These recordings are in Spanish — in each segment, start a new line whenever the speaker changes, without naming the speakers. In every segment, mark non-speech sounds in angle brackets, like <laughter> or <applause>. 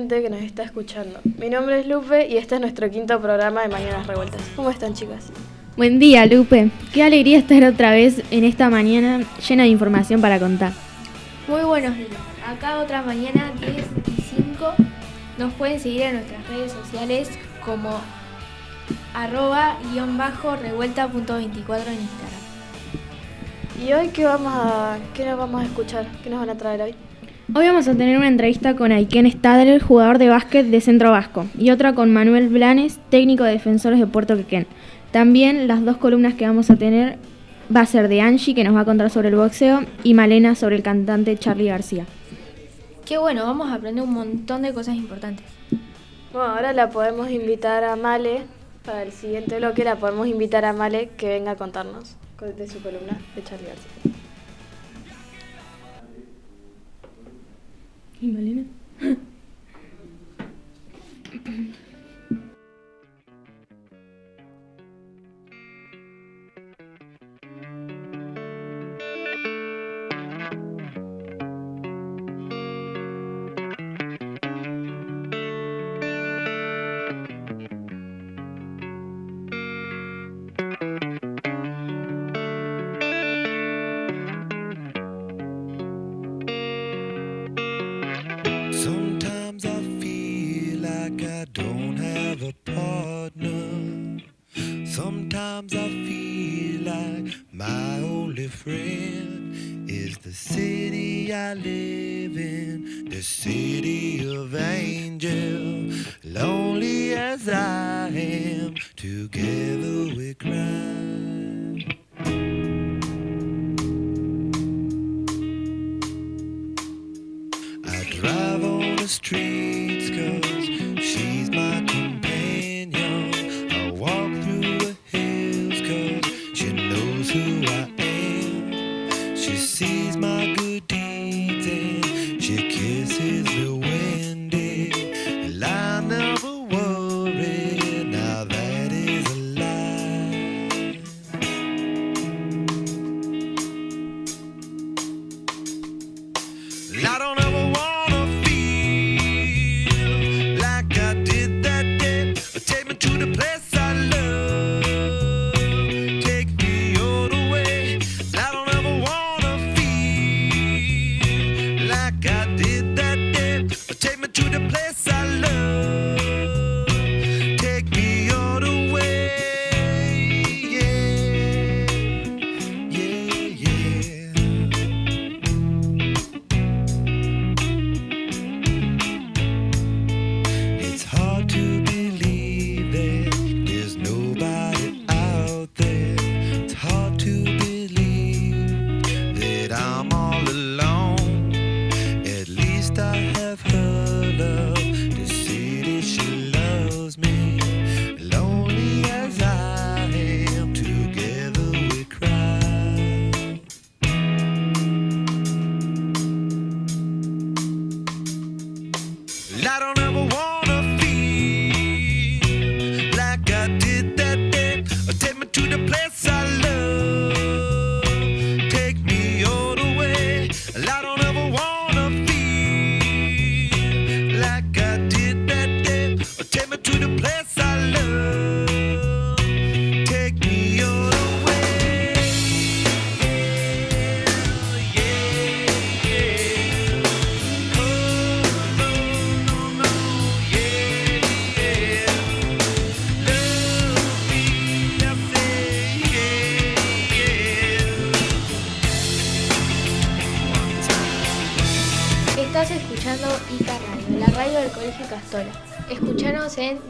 gente que nos está escuchando. Mi nombre es Lupe y este es nuestro quinto programa de Mañanas Revueltas. ¿Cómo están chicas?
Buen día, Lupe. Qué alegría estar otra vez en esta mañana llena de información para contar.
Muy buenos días. Acá otra mañana 10 y 5. Nos pueden seguir en nuestras redes sociales como arroba guion bajo revuelta.24 en Instagram.
¿Y hoy qué, vamos a, qué nos vamos a escuchar? ¿Qué nos van a traer hoy?
Hoy vamos a tener una entrevista con Aiken Stadler, jugador de básquet de Centro Vasco, y otra con Manuel Blanes, técnico de defensores de Puerto Quequén. También las dos columnas que vamos a tener va a ser de Angie, que nos va a contar sobre el boxeo, y Malena sobre el cantante Charlie García.
Qué bueno, vamos a aprender un montón de cosas importantes.
Bueno, ahora la podemos invitar a Male, para el siguiente bloque la podemos invitar a Male que venga a contarnos de su columna de Charlie García.
Има ли не? tree.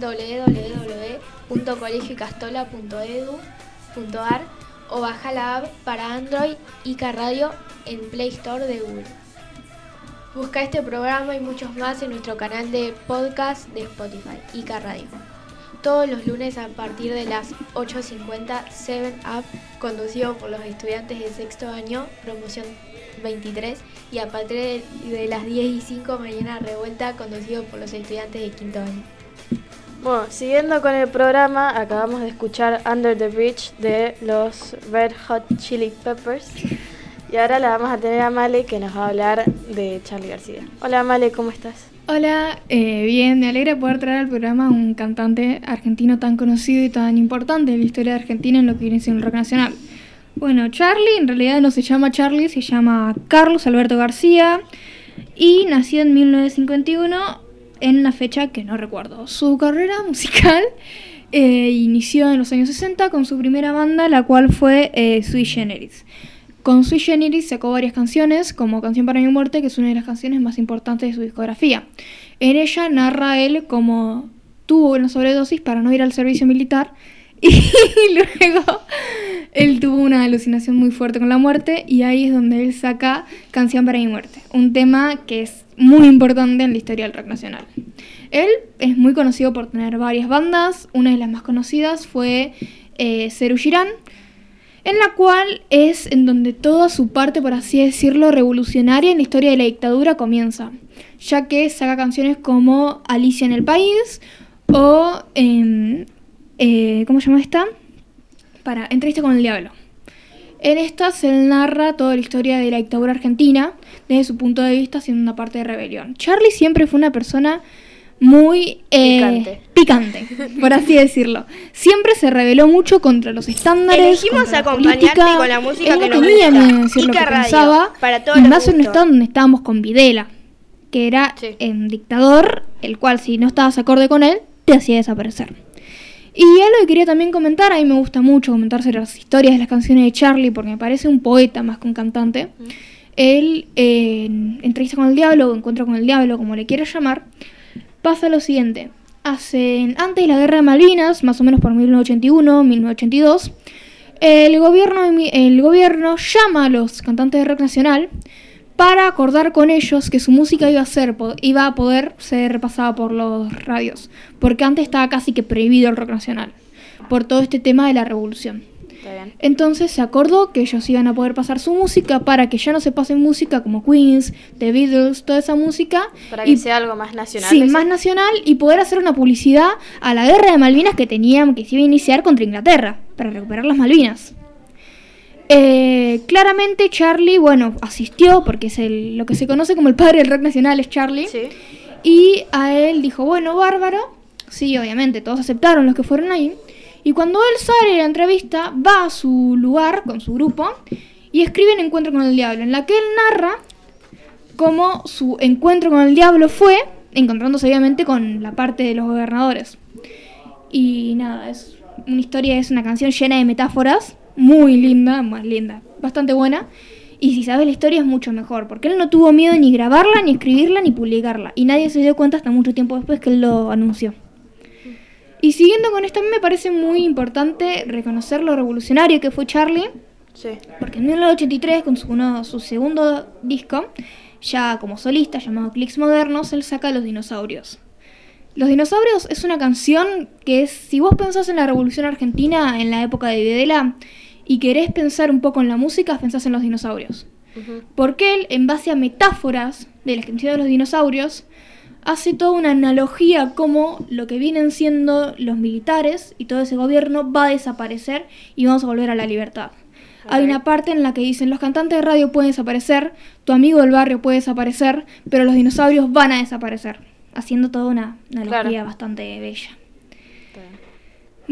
www.colegiocastola.edu.ar o baja la app para Android ICA Radio en Play Store de Google. Busca este programa y muchos más en nuestro canal de podcast de Spotify, ICA Radio. Todos los lunes a partir de las 8.50, 7 Up, conducido por los estudiantes de sexto año, promoción 23, y a partir de, las 10 y 5, mañana revuelta, conducido por los estudiantes de quinto año.
Bueno, siguiendo con el programa, acabamos de escuchar Under the Bridge de los Red Hot Chili Peppers. Y ahora la vamos a tener a Male que nos va a hablar de Charlie García. Hola Male, ¿cómo estás?
Hola, eh, bien, me alegra poder traer al programa a un cantante argentino tan conocido y tan importante en la historia de Argentina en lo que viene siendo el rock nacional. Bueno, Charlie en realidad no se llama Charlie, se llama Carlos Alberto García y nació en 1951 en una fecha que no recuerdo. Su carrera <laughs> musical eh, inició en los años 60 con su primera banda, la cual fue eh, Sui Generis. Con Sui Generis sacó varias canciones, como Canción para mi muerte, que es una de las canciones más importantes de su discografía. En ella narra él cómo tuvo una sobredosis para no ir al servicio militar <laughs> y luego él tuvo una alucinación muy fuerte con la muerte y ahí es donde él saca Canción para mi muerte, un tema que es muy importante en la historia del rock nacional. Él es muy conocido por tener varias bandas, una de las más conocidas fue eh, Ceru Girán, en la cual es en donde toda su parte, por así decirlo, revolucionaria en la historia de la dictadura comienza, ya que saca canciones como Alicia en el País o, em, eh, ¿cómo se llama esta? Para Entrevista con el Diablo. En esta se narra toda la historia de la dictadura argentina desde su punto de vista siendo una parte de rebelión. Charlie siempre fue una persona muy eh,
Picante.
picante, por así decirlo. Siempre se rebeló mucho contra los estándares.
Elegimos acompañarte
política.
con la música
Él
que
no tenía miedo de decir lo que
Radio,
pensaba.
para todos
y más en un estado donde estábamos con Videla, que era
Sí.
un dictador, el cual si no estabas acorde con él, te hacía desaparecer. Y algo que quería también comentar, a mí me gusta mucho comentar sobre las historias de las canciones de Charlie, porque me parece un poeta más que un cantante. Él, eh, en Entrevista con el Diablo, o Encuentro con el Diablo, como le quieras llamar, pasa lo siguiente. Hace, antes de la guerra de Malvinas, más o menos por 1981, 1982, el gobierno, el gobierno llama a los cantantes de rock nacional para acordar con ellos que su música iba a, ser, iba a poder ser pasada por los radios, porque antes estaba casi que prohibido el rock nacional, por todo este tema de la revolución. Entonces se acordó que ellos iban a poder pasar su música para que ya no se pase música como Queens, The Beatles, toda esa música.
Para que
y-
sea algo más nacional.
Sí, más nacional y poder hacer una publicidad a la guerra de Malvinas que tenían, que se iba a iniciar contra Inglaterra, para recuperar las Malvinas. Eh, claramente Charlie, bueno, asistió, porque es el, lo que se conoce como el padre del rock nacional, es Charlie.
Sí.
Y a él dijo, bueno, bárbaro. Sí, obviamente, todos aceptaron los que fueron ahí. Y cuando él sale de la entrevista, va a su lugar con su grupo y escribe un encuentro con el diablo, en la que él narra cómo su encuentro con el diablo fue, encontrándose obviamente con la parte de los gobernadores. Y nada, es una historia, es una canción llena de metáforas, muy linda, más linda, bastante buena. Y si sabes la historia es mucho mejor, porque él no tuvo miedo ni grabarla, ni escribirla, ni publicarla. Y nadie se dio cuenta hasta mucho tiempo después que él lo anunció. Y siguiendo con esto, a mí me parece muy importante reconocer lo revolucionario que fue Charlie,
Sí.
porque en 1983, con su, uno- su segundo disco, ya como solista llamado Clicks Modernos, él saca Los Dinosaurios. Los Dinosaurios es una canción que es, si vos pensás en la Revolución Argentina en la época de Videla y querés pensar un poco en la música, pensás en los dinosaurios. Porque él, en base a metáforas de la extinción de los dinosaurios, hace toda una analogía como lo que vienen siendo los militares y todo ese gobierno va a desaparecer y vamos a volver a la libertad. Hay una parte en la que dicen los cantantes de radio pueden desaparecer, tu amigo del barrio puede desaparecer, pero los dinosaurios van a desaparecer, haciendo toda una analogía
Claro.
bastante bella.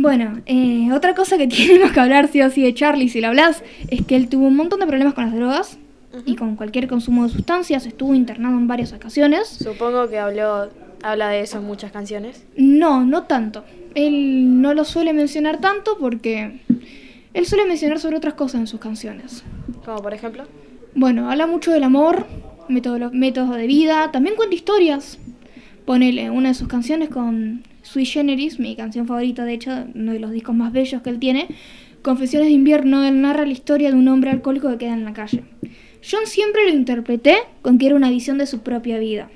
Bueno, eh, otra cosa que <laughs> tenemos que hablar sí o sí de Charlie, si lo hablas, es que él tuvo un montón de problemas con las drogas y con cualquier consumo de sustancias, estuvo internado en varias ocasiones.
Supongo que habló, habla de eso en muchas canciones.
No, no tanto. Él no lo suele mencionar tanto porque él suele mencionar sobre otras cosas en sus canciones.
Como por ejemplo.
Bueno, habla mucho del amor, método- métodos de vida, también cuenta historias. Ponele una de sus canciones con Sui Generis, mi canción favorita, de hecho, uno de los discos más bellos que él tiene. Confesiones de invierno, él narra la historia de un hombre alcohólico que queda en la calle. Yo siempre lo interpreté con que era una visión de su propia vida.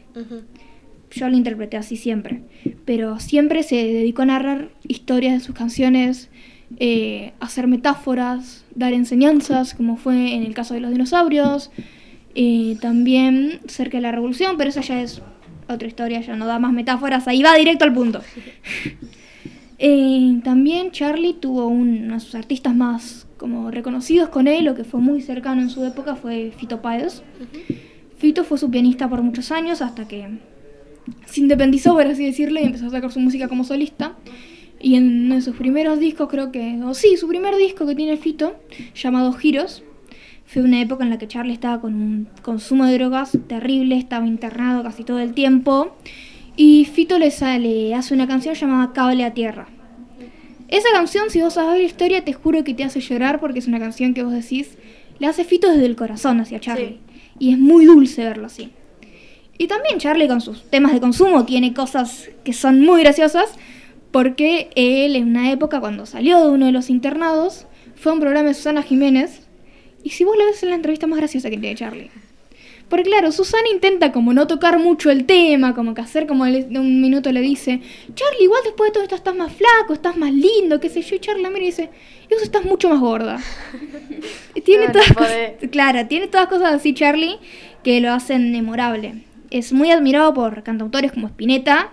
Yo lo interpreté así siempre. Pero siempre se dedicó a narrar historias de sus canciones, eh, hacer metáforas, dar enseñanzas, como fue en el caso de los dinosaurios. eh, también cerca de la revolución, pero esa ya es otra historia, ya no da más metáforas, ahí va directo al punto. <laughs> Eh, también Charlie tuvo un- uno de sus artistas más como reconocidos con él, o que fue muy cercano en su época, fue Fito Páez. Fito fue su pianista por muchos años hasta que se independizó, por así decirlo, y empezó a sacar su música como solista. Y en uno de sus primeros discos, creo que, o sí, su primer disco que tiene Fito, llamado Giros, fue una época en la que Charlie estaba con un consumo de drogas terrible, estaba internado casi todo el tiempo. Y Fito le, sale, hace una canción llamada Cable a Tierra. Esa canción, si vos sabés la historia, te juro que te hace llorar porque es una canción que vos decís, le hace Fito desde el corazón hacia Charlie. Y es muy dulce verlo así. Y también Charlie con sus temas de consumo tiene cosas que son muy graciosas porque él en una época cuando salió de uno de los internados fue a un programa de Susana Jiménez y si vos lo ves en la entrevista más graciosa que tiene Charlie. Porque claro, Susana intenta como no tocar mucho el tema, como que hacer como le- un minuto le dice, Charlie, igual después de todo esto estás más flaco, estás más lindo, qué sé yo, y Charlie la mira y dice, y vos estás mucho más gorda. <laughs> Y tiene
No,
todas
no
cosas, claro, tiene todas cosas así Charlie que lo hacen memorable. Es muy admirado por cantautores como Spinetta,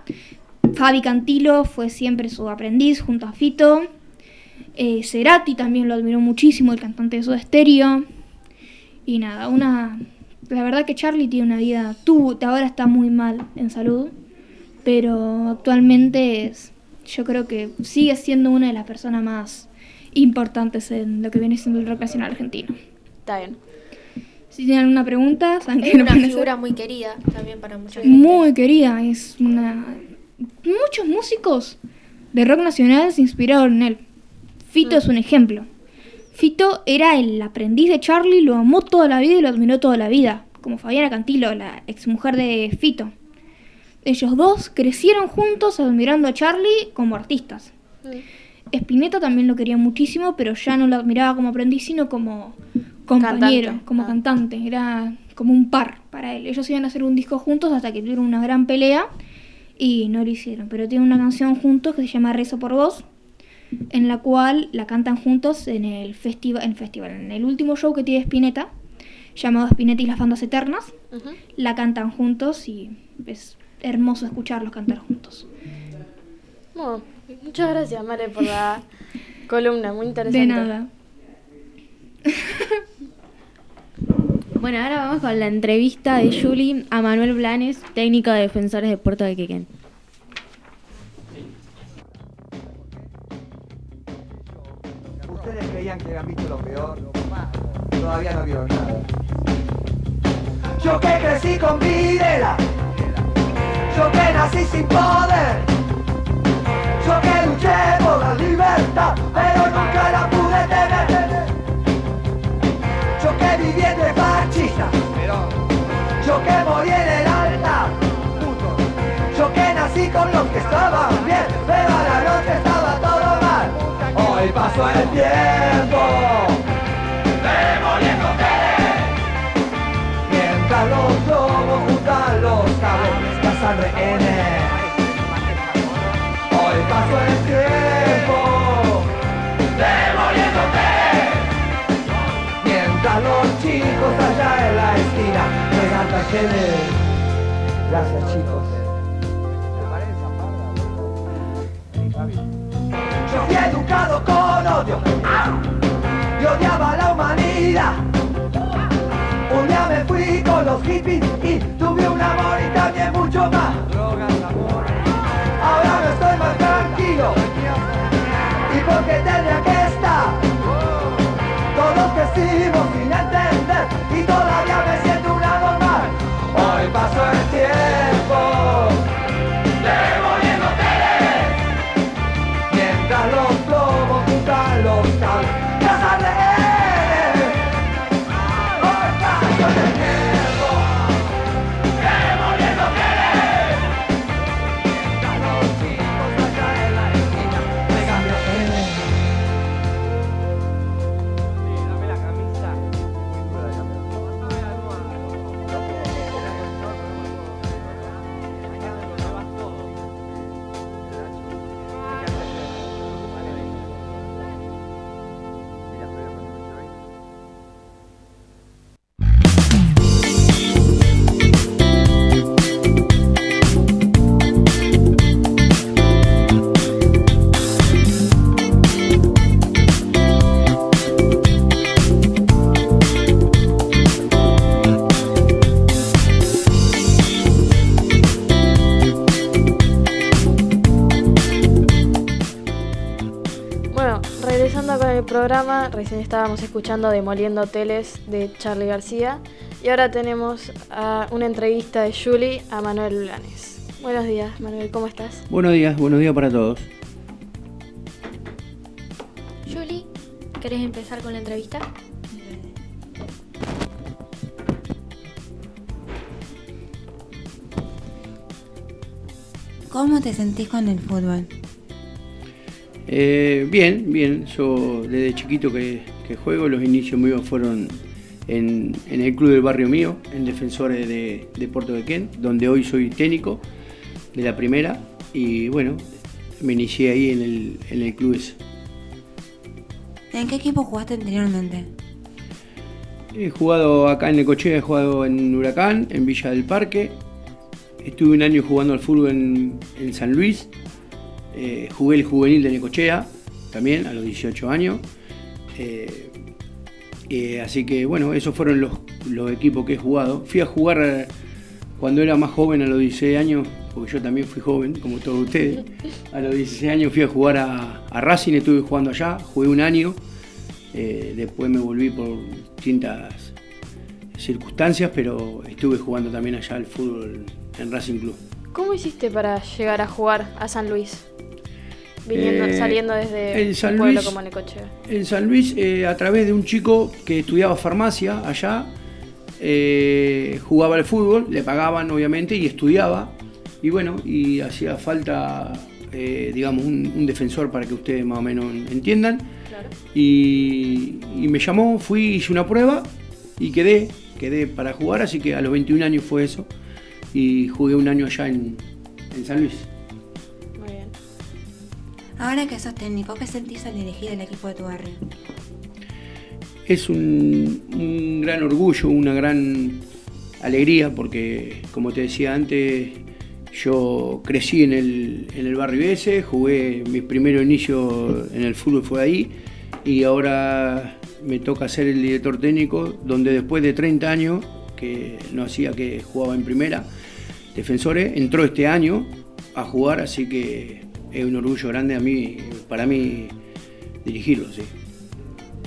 Fabi Cantilo fue siempre su aprendiz junto a Fito. Eh, Cerati también lo admiró muchísimo, el cantante de Soda Stereo. Y nada, una. La verdad que Charlie tiene una vida. Tú, ahora está muy mal en salud, pero actualmente es. Yo creo que sigue siendo una de las personas más importantes en lo que viene siendo el rock nacional argentino.
Está bien.
Si tienen alguna pregunta, saben
Es
que
una figura muy querida también para mucha gente.
Muy querida, es una... Muchos músicos de rock nacional se inspiraron en él. Fito es un ejemplo. Fito era el aprendiz de Charlie, lo amó toda la vida y lo admiró toda la vida, como Fabiana Cantilo, la exmujer de Fito. Ellos dos crecieron juntos admirando a Charlie como artistas. Spinetta también lo quería muchísimo, pero ya no lo admiraba como aprendiz, sino como compañero,
Cantante.
como
Ah.
cantante. Era como un par para él. Ellos iban a hacer un disco juntos hasta que tuvieron una gran pelea y no lo hicieron. Pero tienen una canción juntos que se llama Rezo por vos, en la cual la cantan juntos en el festival, en, festival, en el último show que tiene Spinetta, llamado Spinetta y las bandas eternas. La cantan juntos y es hermoso escucharlos cantar juntos.
Bueno, muchas gracias, Male, por la <laughs> columna. Muy interesante.
De nada. <laughs>
Bueno, ahora vamos con la entrevista de Julie a Manuel Blanes, técnico de defensores de Puerto de Quequén.
Que habían visto lo peor. Todavía no vieron nada. Yo que crecí con Videla. Yo que nací sin poder. Yo que luché por la libertad, pero nunca la pude tener. Yo que viví entre fascistas. Yo que morí en el altar. Yo que nací con los que estaban bien, Gracias chicos. Yo fui educado con odio y odiaba la humanidad. Un día me fui con los hippies y tuve un amor y también mucho más.
Programa, recién estábamos escuchando Demoliendo Hoteles de Charlie García y ahora tenemos a una entrevista de Julie a Manuel Blanes. Buenos días, Manuel, ¿cómo estás?
Buenos días, buenos días para todos.
Julie, ¿querés empezar con la entrevista?
¿Cómo te sentís con el fútbol?
Eh, bien, bien, yo desde chiquito que, que juego, los inicios míos fueron en, en el club del barrio mío, en Defensores de, de Puerto de Quén, donde hoy soy técnico de la primera y bueno, me inicié ahí en el, en el club ese.
¿En qué equipo jugaste anteriormente?
He jugado acá en Necochea, he jugado en Huracán, en Villa del Parque. Estuve un año jugando al fútbol en, en San Luis. Eh, jugué el juvenil de Necochea, también a los 18 años. Eh, eh, así que bueno, esos fueron los, los equipos que he jugado. Fui a jugar cuando era más joven, a los 16 años, porque yo también fui joven, como todos ustedes. A los 16 años fui a jugar a, a Racing, estuve jugando allá, jugué un año. Después me volví por distintas circunstancias, pero estuve jugando también allá al fútbol en Racing Club.
¿Cómo hiciste para llegar a jugar a San Luis? Viniendo,
Eh,
saliendo desde
en San
un pueblo
Luis-
como Necochea.
En San Luis, eh, a través de un chico que estudiaba farmacia allá, eh, jugaba al fútbol, le pagaban obviamente y estudiaba. Y bueno, y hacía falta, eh, digamos, un, un defensor para que ustedes más o menos entiendan.
Claro.
Y, y me llamó, fui, hice una prueba y quedé, quedé para jugar, así que a los 21 años fue eso. Y jugué un año allá en, en San Luis.
Ahora que sos técnico, ¿qué sentís al dirigir el equipo de tu barrio?
Es un, un gran orgullo, una gran alegría, porque como te decía antes, yo crecí en el, en el barrio ese, jugué mi primer inicio en el fútbol fue ahí, y ahora me toca ser el director técnico, donde después de 30 años, que no hacía que jugaba en primera, Defensores, entró este año a jugar, así que es un orgullo grande a mí, para mí dirigirlo, sí.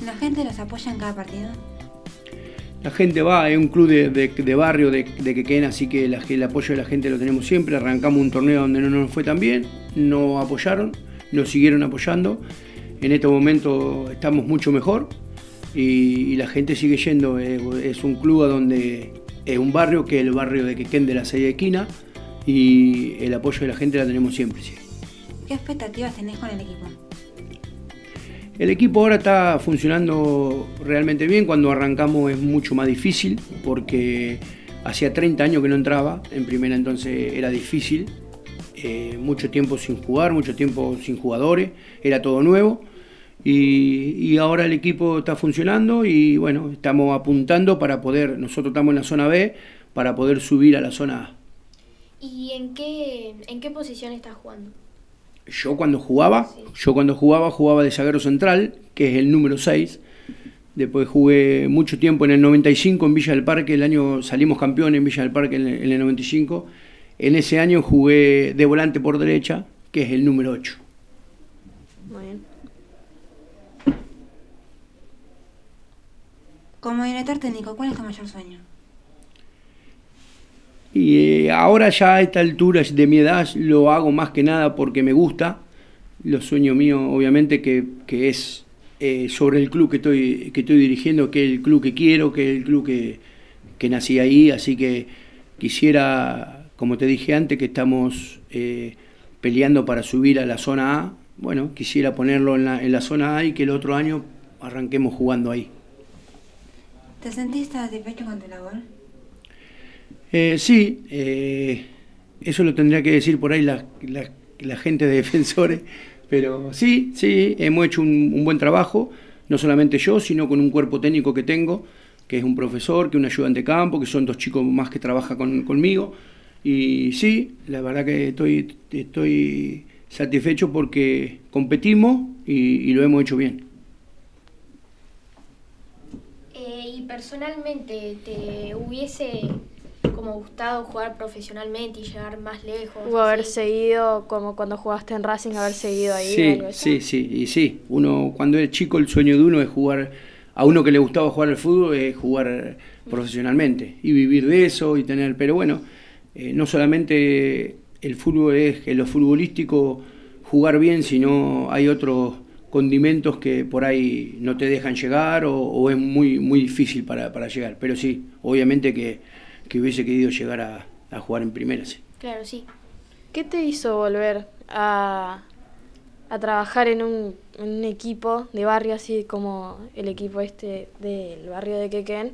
¿La gente los apoya en cada partido?
La gente va, es un club de, de- de barrio de, de Quequén, así que la- el apoyo de la gente lo tenemos siempre. Arrancamos un torneo donde no nos fue tan bien, nos apoyaron, nos siguieron apoyando. En este momento estamos mucho mejor y, y la gente sigue yendo. Es, es un club a donde es un barrio que es el barrio de Quequén de la seis esquina y el apoyo de la gente la tenemos siempre, sí.
¿Qué expectativas tenés con el equipo?
El equipo ahora está funcionando realmente bien. Cuando arrancamos es mucho más difícil porque hacía 30 años que no entraba en primera, entonces era difícil. Eh, mucho tiempo sin jugar, mucho tiempo sin jugadores, era todo nuevo. Y, y ahora el equipo está funcionando y bueno, estamos apuntando para poder, nosotros estamos en la zona B, para poder subir a la zona A.
¿Y en qué, en qué posición estás jugando?
Yo cuando jugaba, yo cuando jugaba, jugaba de zaguero central, que es el número 6. Después jugué mucho tiempo en el 95 en Villa del Parque, el año salimos campeones en Villa del Parque en el, en el 95. En ese año jugué de volante por derecha, que es el número 8.
Muy bien.
Como director técnico, ¿cuál es tu mayor sueño?
Y eh, ahora ya a esta altura de mi edad lo hago más que nada porque me gusta. Los sueños míos, obviamente, que, que es eh, sobre el club que estoy, que estoy dirigiendo, que es el club que quiero, que es el club que, que nací ahí. Así que quisiera, como te dije antes, que estamos eh, peleando para subir a la zona A. Bueno, quisiera ponerlo en la, en la zona A y que el otro año arranquemos jugando ahí.
¿Te sentís satisfecho con tu labor?
Eh, sí, eh, eso lo tendría que decir por ahí la, gente de defensores, pero sí, sí, hemos hecho un, buen trabajo, no solamente yo, sino con un cuerpo técnico que tengo, que es un profesor, que es un ayudante de campo, que son dos chicos más que trabajan con- conmigo, y sí, la verdad que estoy, satisfecho porque competimos y, y lo hemos hecho bien.
Eh, y personalmente, ¿te hubiese como gustado jugar profesionalmente y llegar más lejos?
O haber
así?
seguido, como cuando jugaste en Racing, haber seguido ahí.
Sí,
algo así.
sí, sí, y sí. Uno, cuando es chico, el sueño de uno es jugar, a uno que le gustaba jugar al fútbol, es jugar profesionalmente y vivir de eso y tener, pero bueno, eh, no solamente el fútbol es que lo futbolístico jugar bien, sino hay otros condimentos que por ahí no te dejan llegar o, o es muy, muy difícil para, para llegar. Pero sí, obviamente que, que hubiese querido llegar a, a jugar en primera, sí.
Claro, sí.
¿Qué te hizo volver a, a trabajar en un, en un equipo de barrio así como el equipo este del barrio de Quequén,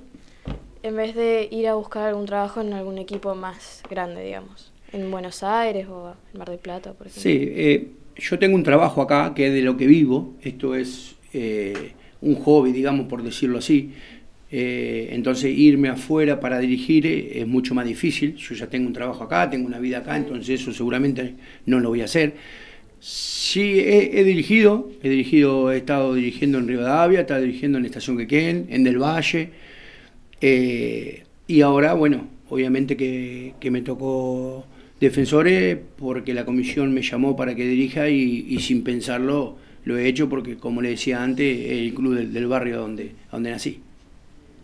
en vez de ir a buscar algún trabajo en algún equipo más grande, digamos? En Buenos Aires o en Mar del Plata, por ejemplo.
Sí, eh, yo tengo un trabajo acá que es de lo que vivo, esto es eh, un hobby, digamos, por decirlo así. Eh, entonces irme afuera para dirigir eh, es mucho más difícil. Yo ya tengo un trabajo acá, tengo una vida acá, entonces eso seguramente no lo voy a hacer. Sí, he, he dirigido, he dirigido, he estado dirigiendo en Rivadavia, he estado dirigiendo en Estación Quequén, en Del Valle, eh, y ahora, bueno, obviamente que, que me tocó defensores porque la comisión me llamó para que dirija y, y sin pensarlo lo he hecho porque, como le decía antes, es el club del, del barrio donde, donde nací.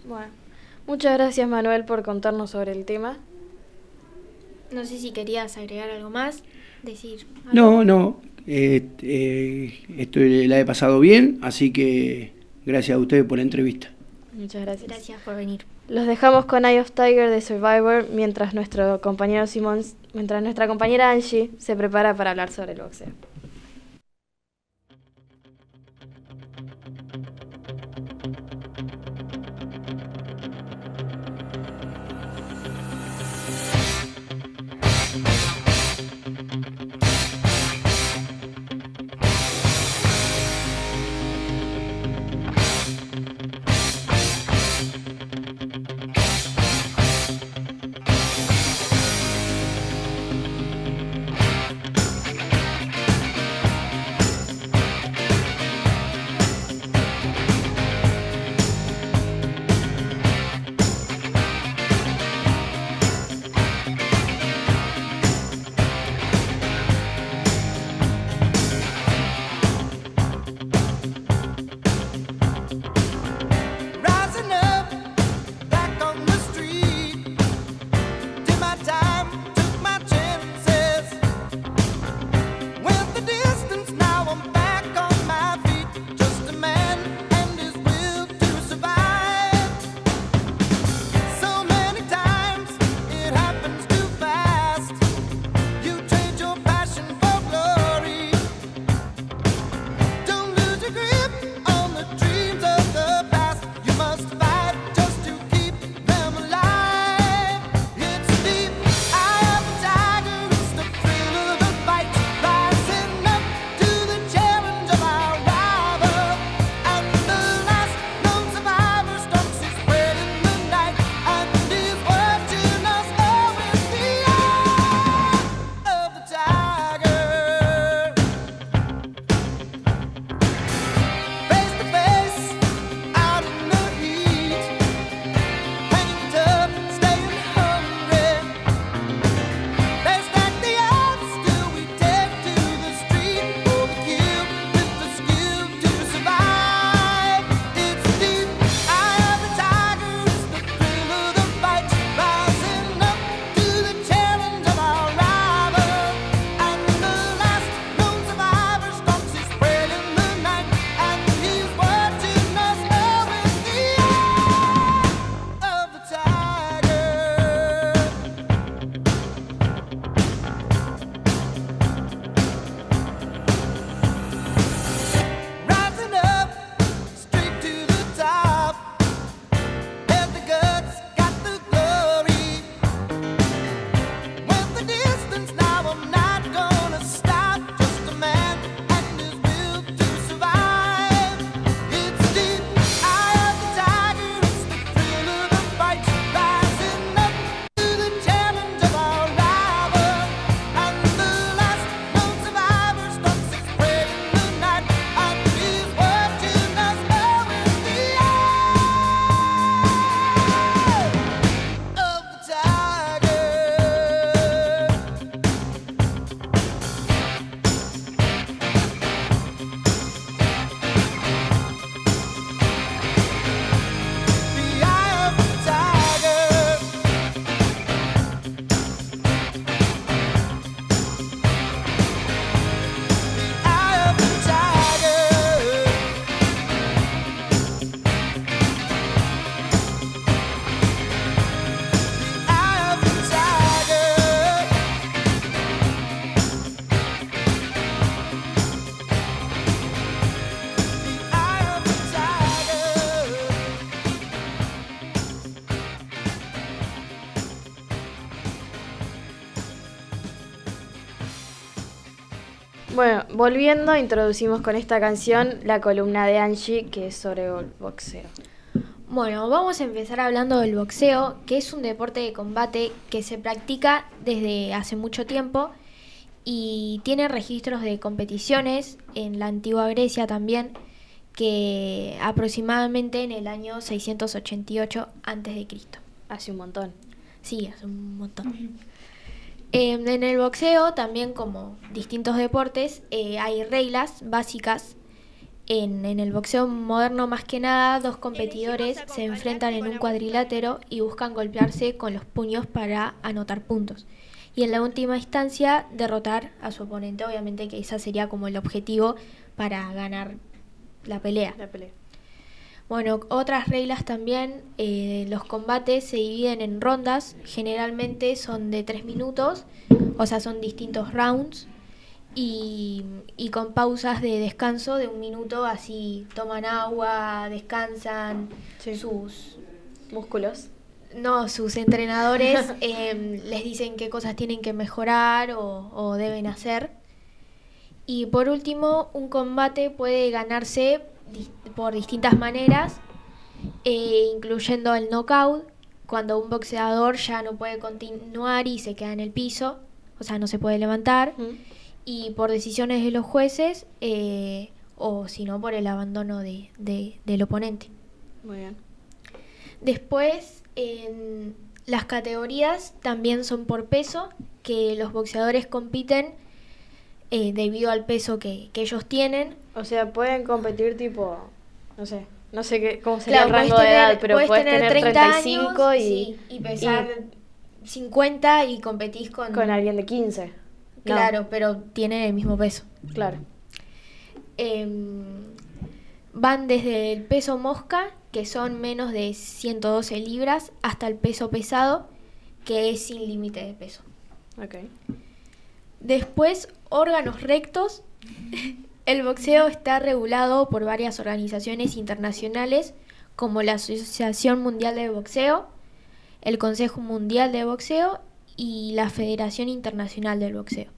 Bueno, muchas gracias Manuel por contarnos sobre el tema.
No sé si querías agregar algo más, decir. algo.
No, no, eh, eh, esto la he pasado bien, así que gracias a ustedes por la entrevista.
Muchas gracias.
Gracias por venir.
Los dejamos con Eye of Tiger de Survivor mientras nuestro compañero Simón, mientras nuestra compañera Angie se prepara para hablar sobre el boxeo. Bueno, volviendo, introducimos con esta canción la columna de Angie, que es sobre el boxeo.
Bueno, vamos a empezar hablando del boxeo, que es un deporte de combate que se practica desde hace mucho tiempo y tiene registros de competiciones en la antigua Grecia también, que aproximadamente en el año 688 a.C.
Hace un montón.
Sí, hace un montón. Eh, en el boxeo, también como distintos deportes, eh, hay reglas básicas. En, en el boxeo moderno, más que nada, dos competidores se enfrentan en un cuadrilátero y buscan golpearse con los puños para anotar puntos. Y en la última instancia, derrotar a su oponente. Obviamente que esa sería como el objetivo para ganar la pelea.
La pelea.
Bueno, otras reglas también, eh, los combates se dividen en rondas, generalmente son de tres minutos, o sea, son distintos rounds, y, y con pausas de descanso de un minuto, así toman agua, descansan,
Sí.
sus...
Músculos.
No, sus entrenadores <laughs> em, les dicen qué cosas tienen que mejorar o, o deben hacer. Y por último, un combate puede ganarse por distintas maneras, eh, incluyendo el knockout, cuando un boxeador ya no puede continuar y se queda en el piso, o sea, no se puede levantar, y por decisiones de los jueces, eh, o si no, por el abandono de- de- del oponente.
Muy bien.
Después, en las categorías también son por peso, que los boxeadores compiten eh, debido al peso que, que ellos tienen.
O sea, pueden competir tipo, no sé, no sé qué, cómo sería
Claro,
el rango de edad, pero
puedes
puedes tener, 35
años,
y,
sí, y pesar 50 y competís con...
con alguien de 15. No,
Claro, pero tienen el mismo peso.
claro.
Em, van desde el peso mosca, que son menos de 112 libras, hasta el peso pesado, que es sin límite de peso.
Ok.
Después, órganos rectos. <laughs> El boxeo está regulado por varias organizaciones internacionales como la Asociación Mundial de Boxeo, el Consejo Mundial de Boxeo y la Federación Internacional del Boxeo.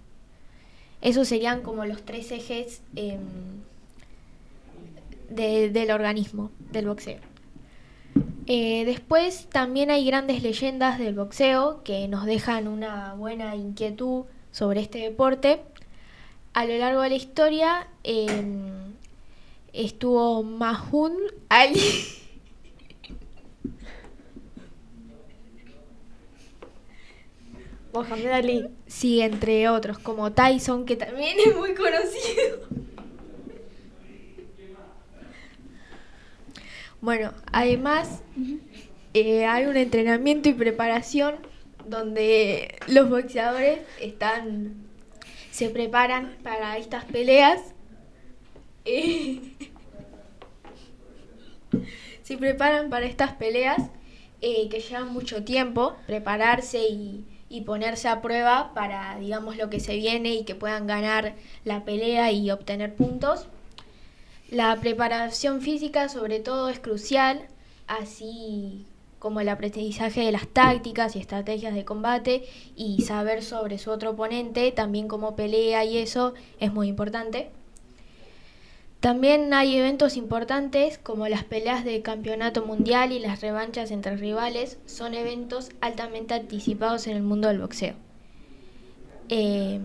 Esos serían como los tres ejes em, de- del organismo del boxeo. Eh, después también hay grandes leyendas del boxeo que nos dejan una buena inquietud sobre este deporte. A lo largo de la historia em, estuvo Mahun Ali. <laughs>
Mohamed Ali.
Sí, entre otros, como Tyson, que también es muy conocido. Bueno, además eh, hay un entrenamiento y preparación donde los boxeadores están se preparan para estas peleas. <laughs> Eh, se preparan para estas peleas eh, que llevan mucho tiempo, prepararse y, y ponerse a prueba para, digamos, lo que se viene y que puedan ganar la pelea y obtener puntos. La preparación física sobre todo es crucial, así como el aprendizaje de las tácticas y estrategias de combate y saber sobre su otro oponente, también cómo pelea y eso es muy importante. También hay eventos importantes como las peleas de campeonato mundial y las revanchas entre rivales, son eventos altamente anticipados en el mundo del boxeo. Eh,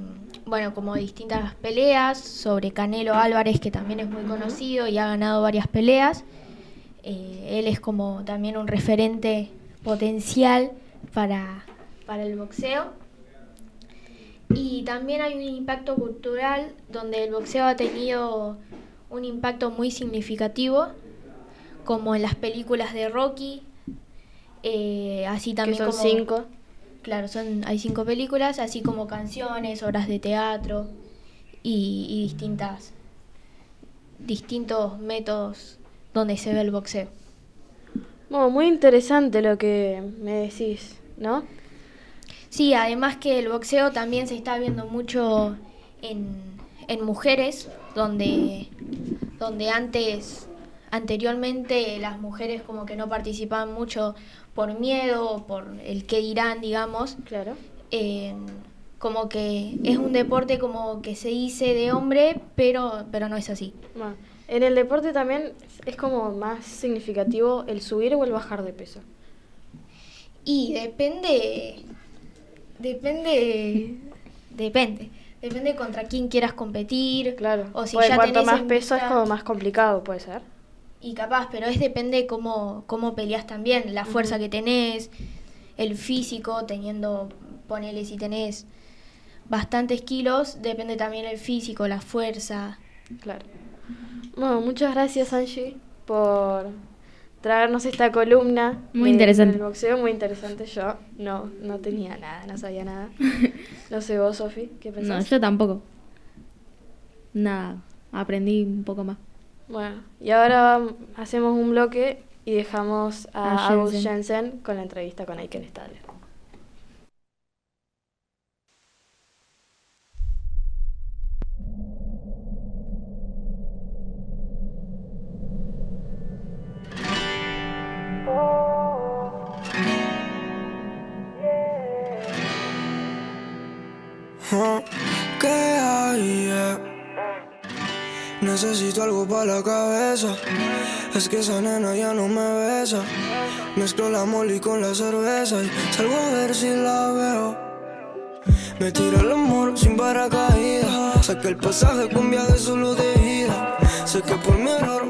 bueno, como distintas peleas sobre Canelo Álvarez, que también es muy conocido y ha ganado varias peleas. Eh, él es como también un referente potencial para, para el boxeo. Y también hay un impacto cultural donde el boxeo ha tenido un impacto muy significativo, como en las películas de Rocky, eh, así también
que son
como-
cinco.
Claro, son, hay cinco películas, así como canciones, obras de teatro y, y distintas, distintos métodos donde se ve el boxeo.
Bueno, muy interesante lo que me decís, ¿no?
Sí, además que el boxeo también se está viendo mucho en, en mujeres, donde, donde antes, anteriormente las mujeres como que no participaban mucho por miedo o por el qué dirán, digamos.
Claro.
Eh, como que es un deporte como que se dice de hombre, pero, pero no es así.
Bueno, en el deporte también es como más significativo el subir o el bajar de peso.
Y depende, depende, depende, depende contra quién quieras competir.
Claro.
O si
Porque
ya
cuanto
tenés
más peso es como más complicado, puede ser.
Y capaz, pero es depende cómo, cómo peleas también, la fuerza que tenés, el físico, teniendo, ponele si tenés bastantes kilos, depende también el físico, la fuerza.
Claro. Bueno, muchas gracias Angie por traernos esta columna.
Muy
de-
interesante.
del boxeo, muy interesante. Yo no, no tenía nada, no sabía nada. <laughs> No sé vos, Sofi, ¿qué
No,
pensás?
yo tampoco. Nada, aprendí un poco más.
Bueno, y ahora hacemos un bloque y dejamos a,
A
August
Jensen.
Jensen con la entrevista con Aiken Stadler.
Necesito algo para la cabeza. Es que esa nena ya no me besa. Mezclo la molly con la cerveza y salgo a ver si la veo. Me tira el amor sin paracaídas. Saqué el pasaje con viaje solo de ida. Sé que por mi error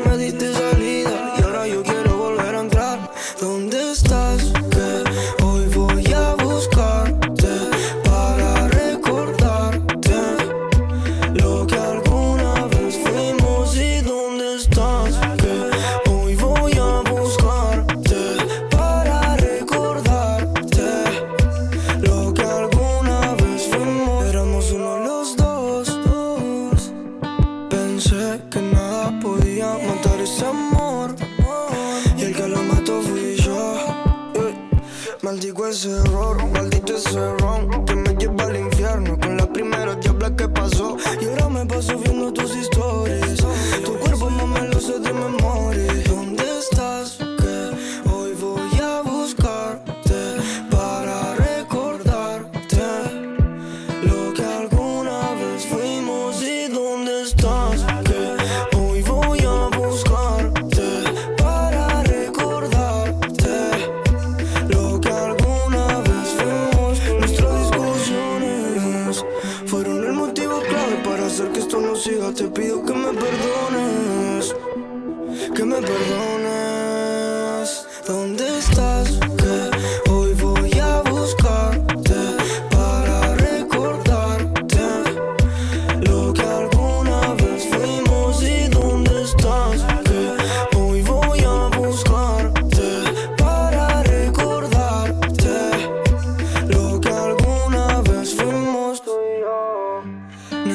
Error, maldito ese ron Que me lleva al infierno. Con la primera diabla que pasó Y ahora me paso viendo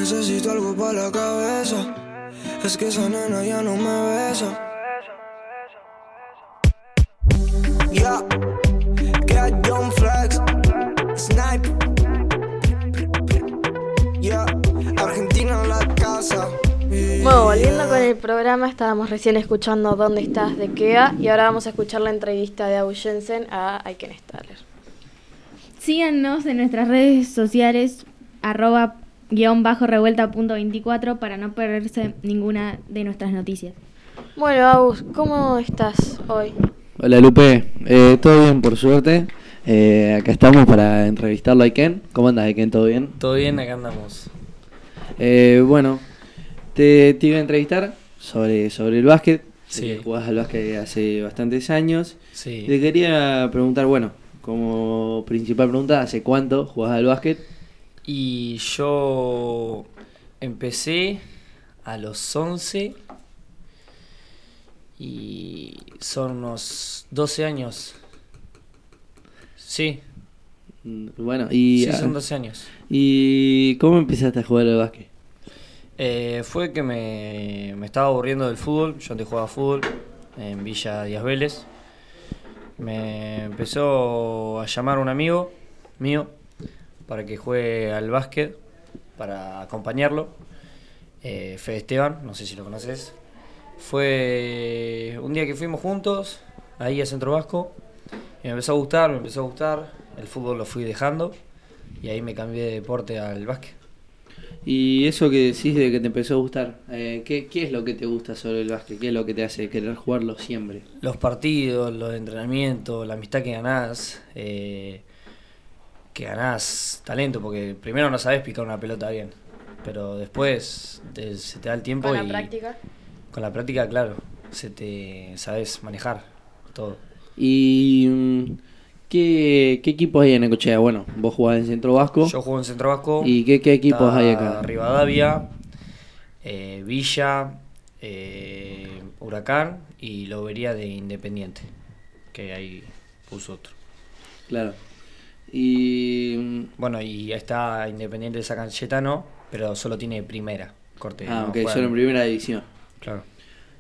Necesito algo para la cabeza. Es que esa nena ya no me besa. Ya, que hay John Flex, Snipe. Ya, Argentina en la casa.
Bueno, volviendo con el programa, estábamos recién escuchando ¿Dónde estás? de Kea y ahora vamos a escuchar la entrevista de August Jensen a Aiken Stadler.
Síganos en nuestras redes sociales, arroba guion bajo revuelta punto 24 para no perderse ninguna de nuestras noticias.
Bueno, August, ¿cómo estás hoy?
Hola Lupe, Eh, todo bien por suerte. Eh, acá estamos para entrevistarlo a Iken. ¿Cómo andas Iken? ¿Todo bien?
Todo bien, acá andamos.
Eh, bueno, te, te iba a entrevistar sobre, sobre el básquet.
Sí.
Eh, jugás al básquet hace bastantes años.
Sí.
Te quería preguntar, bueno, como principal pregunta, ¿hace cuánto jugás al básquet?
Y yo empecé a los 11 y son unos 12 años. Sí,
Bueno, y,
sí,
ah,
son 12 años.
¿y cómo empezaste a jugar al básquet?
Eh, fue que me, me estaba aburriendo del fútbol. Yo antes jugaba fútbol en Villa Díaz Vélez. Me empezó a llamar un amigo mío para que juegue al básquet, para acompañarlo. Eh, Fede Esteban, no sé si lo conoces. Fue un día que fuimos juntos, ahí a Centro Vasco. Y me empezó a gustar, me empezó a gustar. El fútbol lo fui dejando. y ahí me cambié de deporte al básquet.
Y eso que decís de que te empezó a gustar, eh, ¿qué, ¿qué es lo que te gusta sobre el básquet? ¿Qué es lo que te hace querer jugarlo siempre?
Los partidos, los entrenamientos, la amistad que ganás, eh, que ganás talento, porque primero no sabes picar una pelota bien, pero después te- se te da el tiempo
Con
y
la práctica.
con la práctica, claro, se te sabes manejar todo.
¿Y mm, qué, qué equipos hay en Necochea? Bueno, vos jugás en Centro Vasco.
Yo juego en Centro Vasco.
¿Y qué, qué equipos hay acá?
Rivadavia, eh, Villa, eh, Huracán y Lobería de Independiente, que ahí puso otro.
Claro. Y.
Bueno, y está Independiente de San Cayetano, pero solo tiene primera. Corte,
Ah,
no
ok, solo en primera división.
Claro.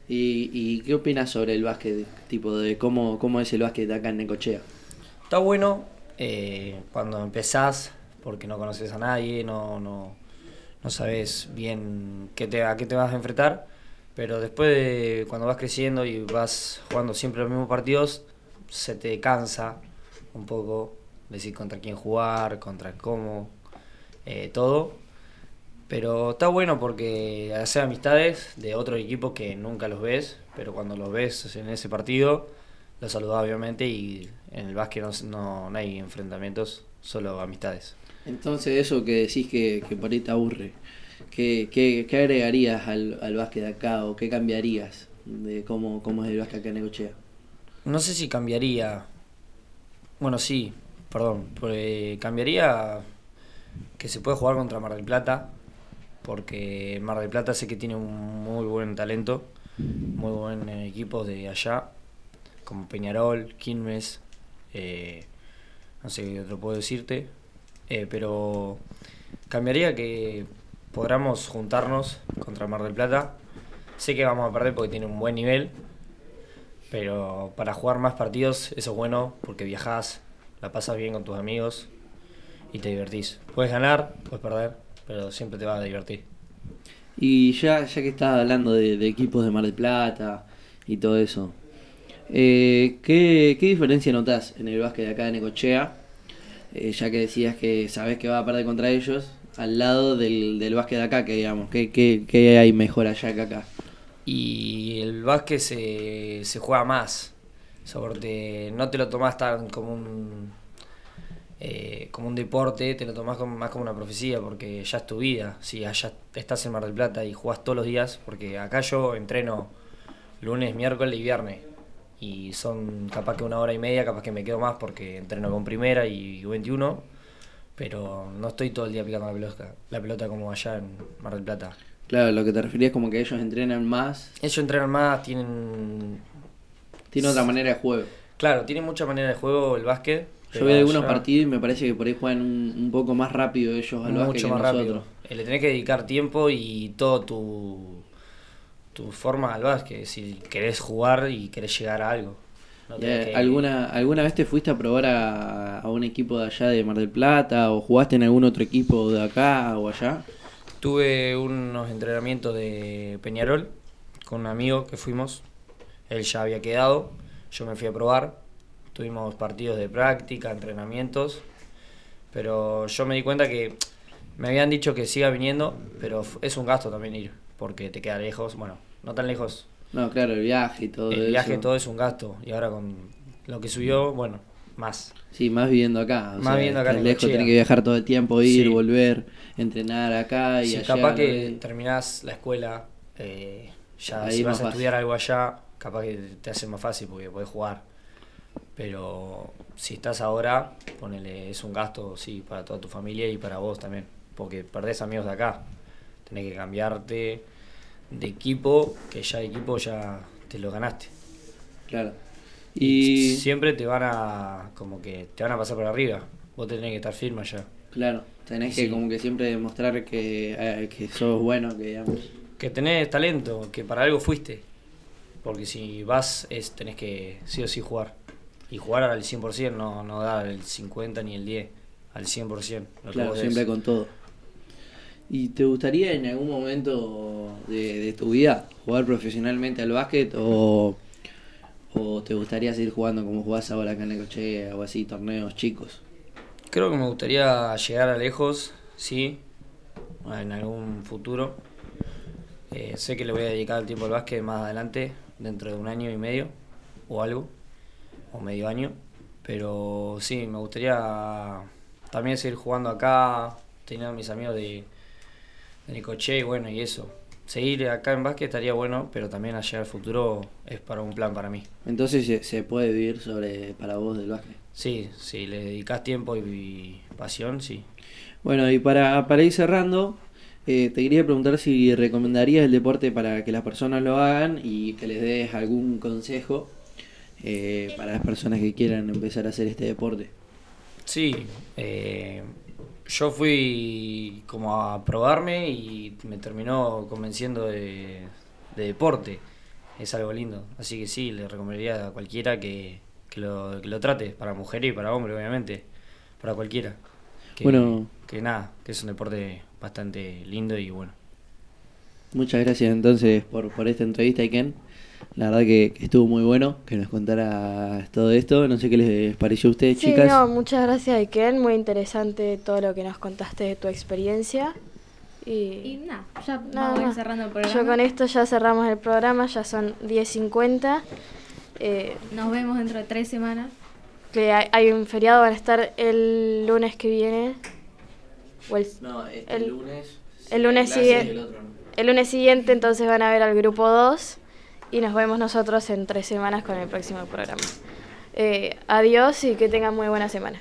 ¿Y, y qué opinas sobre el básquet? Tipo, de cómo, cómo es el básquet acá en Necochea?
Está bueno eh, cuando empezás, porque no conoces a nadie, no, no, no sabes bien qué te, a qué te vas a enfrentar, pero después de cuando vas creciendo y vas jugando siempre los mismos partidos, se te cansa un poco decir contra quién jugar, contra cómo, eh, todo. Pero está bueno porque hacer amistades de otros equipos que nunca los ves, pero cuando los ves en ese partido, los saludás obviamente y en el básquet no, no- no hay enfrentamientos, solo amistades.
Entonces, eso que decís que, que por ahí te aburre, ¿qué, qué, qué agregarías al, al básquet de acá o qué cambiarías de cómo, cómo es el básquet acá en Necochea?
No sé si cambiaría. Bueno, sí, perdón. cambiaría que se puede jugar contra Mar del Plata. Porque Mar del Plata sé que tiene un muy buen talento. Muy buen equipo de allá. Como Peñarol, Quilmes. eh, no sé qué otro puedo decirte. eh, pero cambiaría que podamos juntarnos contra Mar del Plata. Sé que vamos a perder porque tiene un buen nivel. Pero para jugar más partidos, eso es bueno porque viajás, la pasas bien con tus amigos y te divertís. Puedes ganar, puedes perder, pero siempre te vas a divertir.
Y ya, ya que estás hablando de, de equipos de Mar del Plata y todo eso, eh, ¿qué, qué diferencia notás en el básquet de acá de Necochea? Eh, ya que decías que sabes que va a perder contra ellos, al lado del, del básquet de acá, que digamos, ¿qué, qué, qué hay mejor allá que acá?
Y el básquet se, se juega más. Sobre, no te lo tomás tan como un eh, como un deporte, te lo tomás como- más como una profecía porque ya es tu vida. Si allá estás en Mar del Plata y jugás todos los días, porque acá yo entreno lunes, miércoles y viernes. Y son capaz que una hora y media, capaz que me quedo más porque entreno con primera y 21. Pero no estoy todo el día picando la pelota, la pelota como allá en Mar del Plata.
Claro, lo que te referías como que ellos entrenan más,
Ellos entrenan más, tienen
tiene otra manera de juego.
Claro, tiene mucha manera de juego el básquet.
Yo veo algunos
allá
partidos y me parece que por ahí juegan un, un poco más rápido ellos al básquet
mucho
que
más
nosotros.
rápido. Eh, Le tenés que dedicar tiempo y todo tu, tu forma al básquet. Si querés jugar y querés llegar a algo. No
Eh,
que-
¿Alguna, ¿Alguna vez te fuiste a probar a, a un equipo de allá de Mar del Plata o jugaste en algún otro equipo de acá o allá?
Tuve unos entrenamientos de Peñarol con un amigo que fuimos. Él ya había quedado. Yo me fui a probar. Tuvimos partidos de práctica, entrenamientos. Pero yo me di cuenta que me habían dicho que siga viniendo, pero es un gasto también ir, porque te queda lejos. Bueno, no tan lejos.
No, claro, el viaje y todo
El
eso.
viaje todo es un gasto. Y ahora con lo que subió, bueno, más.
Sí, más viviendo acá. o
Más
sea,
viviendo acá en
lejos, tenés que viajar todo el tiempo, ir,
Sí.
volver, entrenar acá y
Si
allá.
capaz que terminás la escuela, eh, ya
Ahí
si vas a estudiar algo allá, capaz que te hace más fácil porque podés jugar. Pero si estás ahora, ponele, es un gasto, sí, para toda tu familia y para vos también. Porque perdés amigos de acá. Tenés que cambiarte de equipo, que ya de equipo ya te lo ganaste.
Claro.
Y
Y
siempre te van a, como que te van a pasar por arriba. Vos tenés que estar firme allá.
claro, tenés
Sí.
que como que siempre demostrar que, eh, que sos bueno, que digamos.
que tenés talento, que para algo fuiste. Porque si vas, es, tenés que sí o sí jugar. Y jugar al 100%, no, no dar el 50 ni el 10, al 100%. Lo
Claro, siempre con todo. ¿Y te gustaría en algún momento de, de tu vida jugar profesionalmente al básquet o, o te gustaría seguir jugando como jugás ahora acá en Necochea o así, torneos chicos?
Creo que me gustaría llegar a lejos, sí, en algún futuro. Eh, sé que le voy a dedicar el tiempo al básquet más adelante, dentro de un año y medio o algo, o medio año. Pero sí, me gustaría también seguir jugando acá, tener a mis amigos de, de Nicoche y bueno, y eso. Seguir acá en básquet estaría bueno, pero también allá al futuro es para un plan para mí.
Entonces se, puede vivir sobre para vos del básquet.
Sí, si le dedicas tiempo y, y pasión, sí.
Bueno, y para, para ir cerrando, eh, te quería preguntar si recomendarías el deporte para que las personas lo hagan y que les des algún consejo eh, para las personas que quieran empezar a hacer este deporte.
Sí, eh, yo fui como a probarme y me terminó convenciendo de, de deporte. Es algo lindo. Así que sí, le recomendaría a cualquiera que, que lo, que lo trate, para mujer y para hombre, obviamente. Para cualquiera. Que,
Bueno.
Que nada, que es un deporte bastante lindo y bueno.
Muchas gracias entonces por, por esta entrevista, Iken. La verdad que, que estuvo muy bueno que nos contaras todo esto. No sé qué les pareció a ustedes,
Sí,
chicas.
no, muchas gracias, Iken. Muy interesante todo lo que nos contaste de tu experiencia. Y,
Y nada, ya
nada
vamos a ir
más.
cerrando el programa.
Yo con esto ya cerramos el programa, ya son 10.50. Eh,
Nos vemos dentro de tres semanas.
que hay, hay un feriado, van a estar el lunes que viene. O el,
No, este
el-
lunes.
el lunes siguiente.
y el otro no.
El lunes siguiente entonces van a ver al grupo 2 y nos vemos nosotros en tres semanas con el próximo programa. Eh, adiós y que tengan muy buena semana.